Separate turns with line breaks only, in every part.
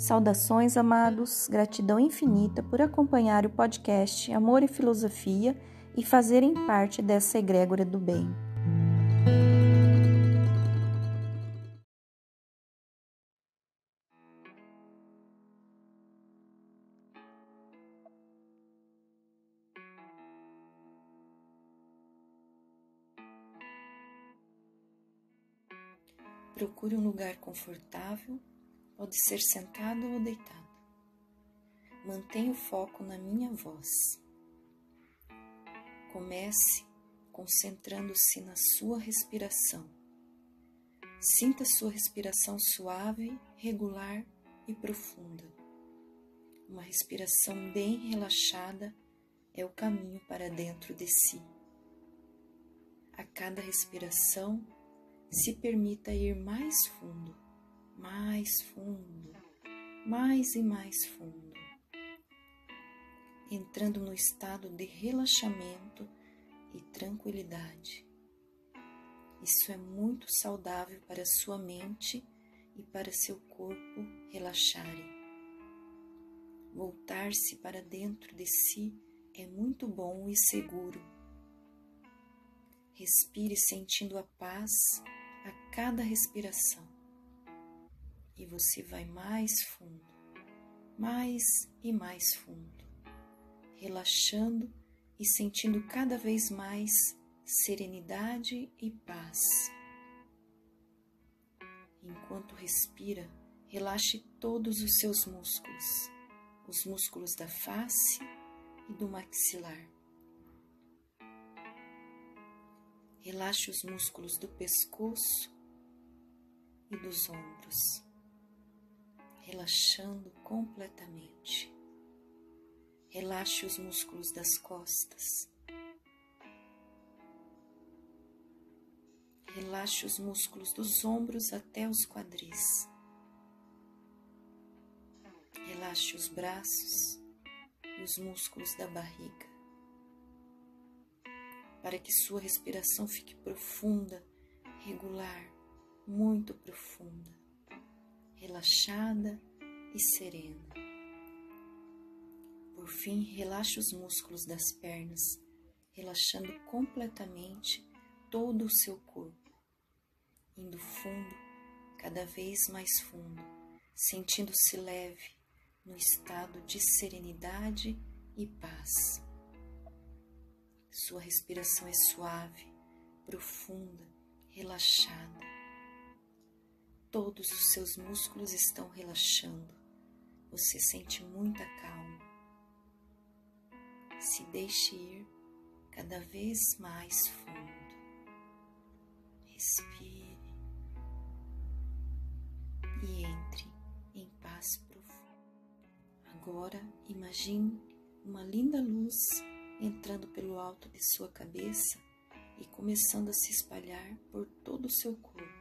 Saudações, amados, gratidão infinita por acompanhar o podcast Amor e Filosofia e fazerem parte dessa egrégora do bem. Procure um lugar confortável, pode ser sentado ou deitado. Mantenha o foco na minha voz. Comece concentrando-se na sua respiração. Sinta sua respiração suave, regular e profunda. Uma respiração bem relaxada é o caminho para dentro de si. A cada respiração, se permita ir mais fundo, mais fundo, mais e mais fundo, entrando no estado de relaxamento e tranquilidade. Isso é muito saudável para sua mente e para seu corpo relaxarem. Voltar-se para dentro de si é muito bom e seguro. Respire sentindo a paz a cada respiração. E você vai mais fundo, mais e mais fundo, relaxando e sentindo cada vez mais serenidade e paz. Enquanto respira, relaxe todos os seus músculos, os músculos da face e do maxilar Relaxe os músculos do pescoço e dos ombros, relaxando completamente. Relaxe os músculos das costas. Relaxe os músculos dos ombros até os quadris. Relaxe os braços e os músculos da barriga para que sua respiração fique profunda, regular, muito profunda, relaxada e serena. Por fim, relaxe os músculos das pernas, relaxando completamente todo o seu corpo, indo fundo, cada vez mais fundo, sentindo-se leve no estado de serenidade e paz. Sua respiração é suave, profunda, relaxada. Todos os seus músculos estão relaxando. Você sente muita calma. Se deixe ir cada vez mais fundo. Respire e entre em paz profunda. Agora imagine uma linda luz entrando pelo alto de sua cabeça e começando a se espalhar por todo o seu corpo,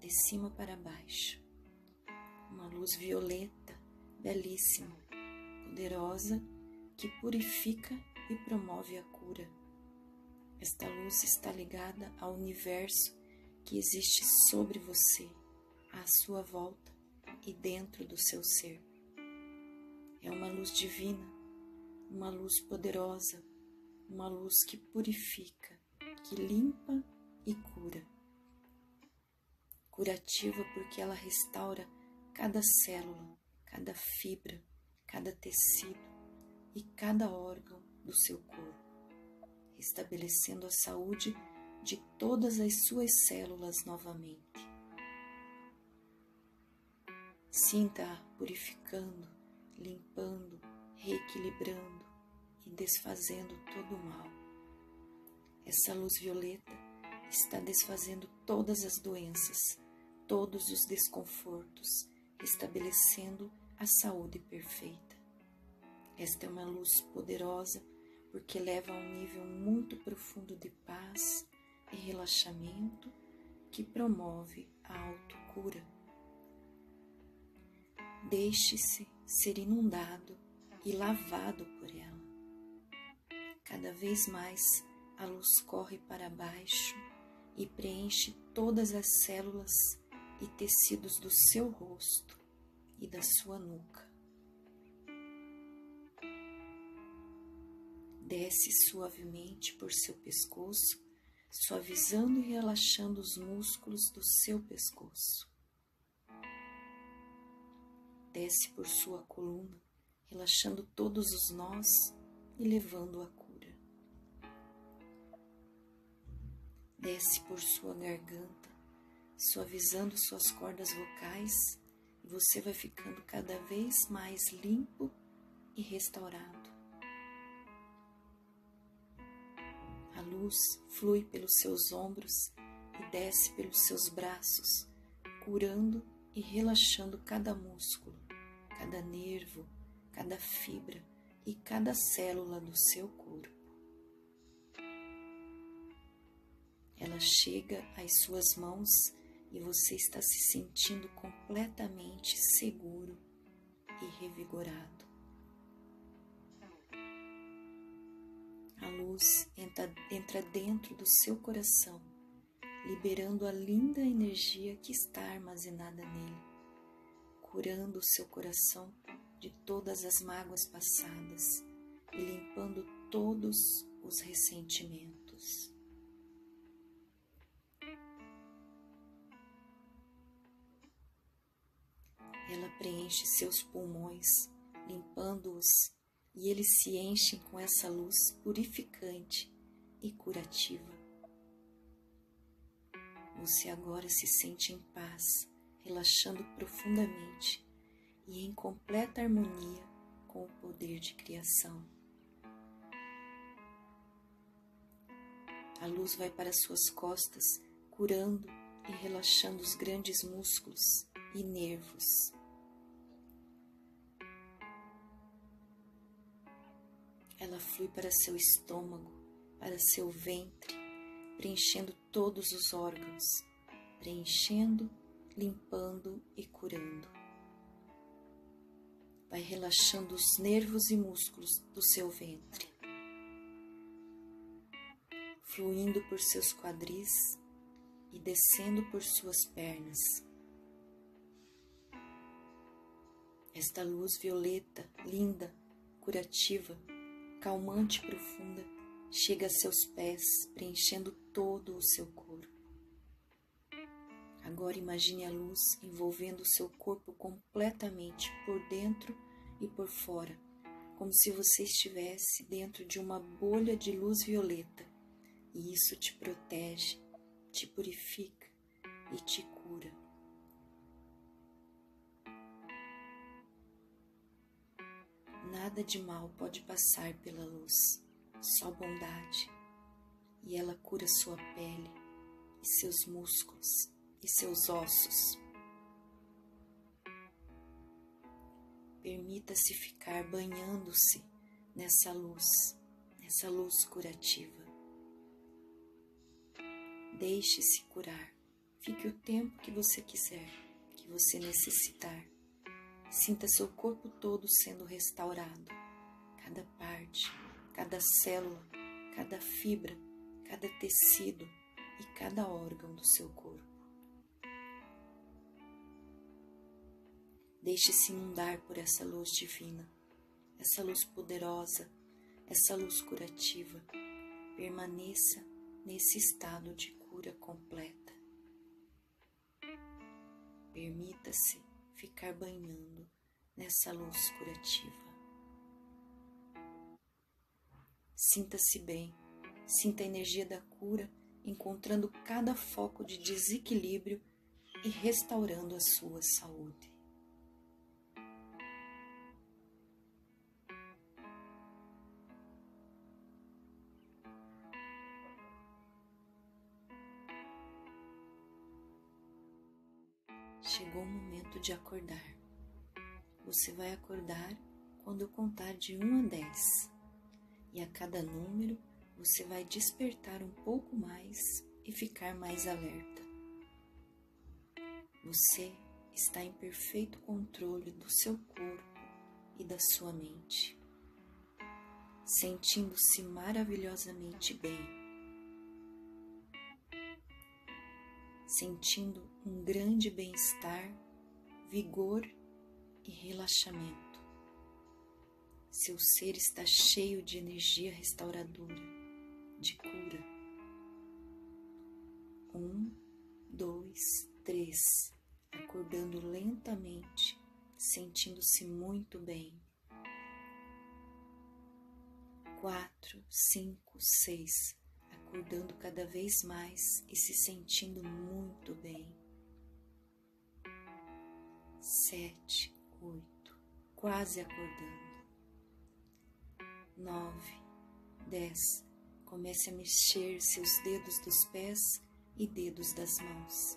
de cima para baixo. Uma luz violeta, belíssima, poderosa, que purifica e promove a cura. Esta luz está ligada ao universo que existe sobre você, à sua volta e dentro do seu ser. É uma luz divina uma luz poderosa, uma luz que purifica, que limpa e cura. Curativa porque ela restaura cada célula, cada fibra, cada tecido e cada órgão do seu corpo, estabelecendo a saúde de todas as suas células novamente. Sinta-a purificando, limpando, reequilibrando e desfazendo todo o mal. Essa luz violeta está desfazendo todas as doenças, todos os desconfortos, estabelecendo a saúde perfeita. Esta é uma luz poderosa porque leva a um nível muito profundo de paz e relaxamento que promove a autocura. Deixe-se ser inundado e lavado por ela. Cada vez mais a luz corre para baixo e preenche todas as células e tecidos do seu rosto, e da sua nuca. Desce suavemente por seu pescoço, suavizando e relaxando os músculos do seu pescoço. Desce por sua coluna, relaxando todos os nós e levando a cura. Desce por sua garganta, suavizando suas cordas vocais e você vai ficando cada vez mais limpo e restaurado. A luz flui pelos seus ombros e desce pelos seus braços, curando e relaxando cada músculo, cada nervo, cada fibra e cada célula do seu corpo. Ela chega às suas mãos e você está se sentindo completamente seguro e revigorado. A luz entra, entra dentro do seu coração, liberando a linda energia que está armazenada nele, curando o seu coração de todas as mágoas passadas e limpando todos os ressentimentos. Ela preenche seus pulmões, limpando-os, e eles se enchem com essa luz purificante e curativa. Você agora se sente em paz, relaxando profundamente e em completa harmonia com o poder de criação. A luz vai para suas costas, curando e relaxando os grandes músculos e nervos. Ela flui para seu estômago, para seu ventre, preenchendo todos os órgãos, preenchendo, limpando e curando. Vai relaxando os nervos e músculos do seu ventre, fluindo por seus quadris e descendo por suas pernas. Esta luz violeta, linda, curativa, calmante e profunda chega a seus pés, preenchendo todo o seu corpo. Agora imagine a luz envolvendo o seu corpo completamente por dentro e por fora, como se você estivesse dentro de uma bolha de luz violeta, e isso te protege, te purifica e te cura. Nada de mal pode passar pela luz, só bondade. E ela cura sua pele, e seus músculos, e seus ossos. Permita-se ficar banhando-se nessa luz, nessa luz curativa. Deixe-se curar. Fique o tempo que você quiser, que você necessitar Sinta seu corpo todo sendo restaurado, cada parte, cada célula, cada fibra, cada tecido e cada órgão do seu corpo. Deixe-se inundar por essa luz divina, essa luz poderosa, essa luz curativa. Permaneça nesse estado de cura completa. Permita-se ficar banhando nessa luz curativa. Sinta-se bem, sinta a energia da cura encontrando cada foco de desequilíbrio e restaurando a sua saúde. Chegou o momento de acordar. Você vai acordar quando eu contar de 1 a 10. E a cada número você vai despertar um pouco mais e ficar mais alerta. Você está em perfeito controle do seu corpo e da sua mente, sentindo-se maravilhosamente bem, sentindo um grande bem-estar, vigor e relaxamento. Seu ser está cheio de energia restauradora, de cura. Um, dois, três, acordando lentamente, sentindo-se muito bem. Quatro, cinco, seis, acordando cada vez mais e se sentindo muito bem. Sete, oito, quase acordando. Nove, dez, comece a mexer seus dedos dos pés e dedos das mãos.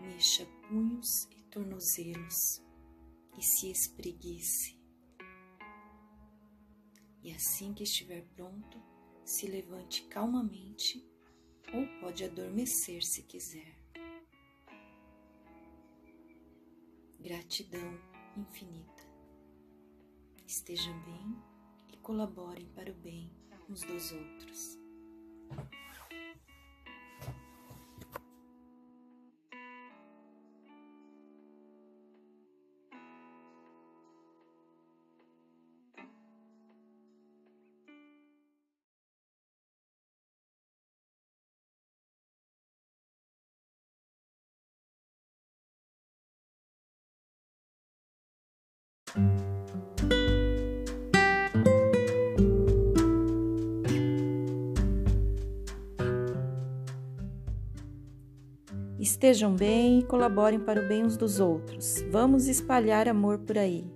Mexa punhos e tornozelos e se espreguice. E assim que estiver pronto, se levante calmamente ou pode adormecer se quiser. Gratidão infinita. Estejam bem e colaborem para o bem uns dos outros. Estejam bem e colaborem para o bem uns dos outros. Vamos espalhar amor por aí.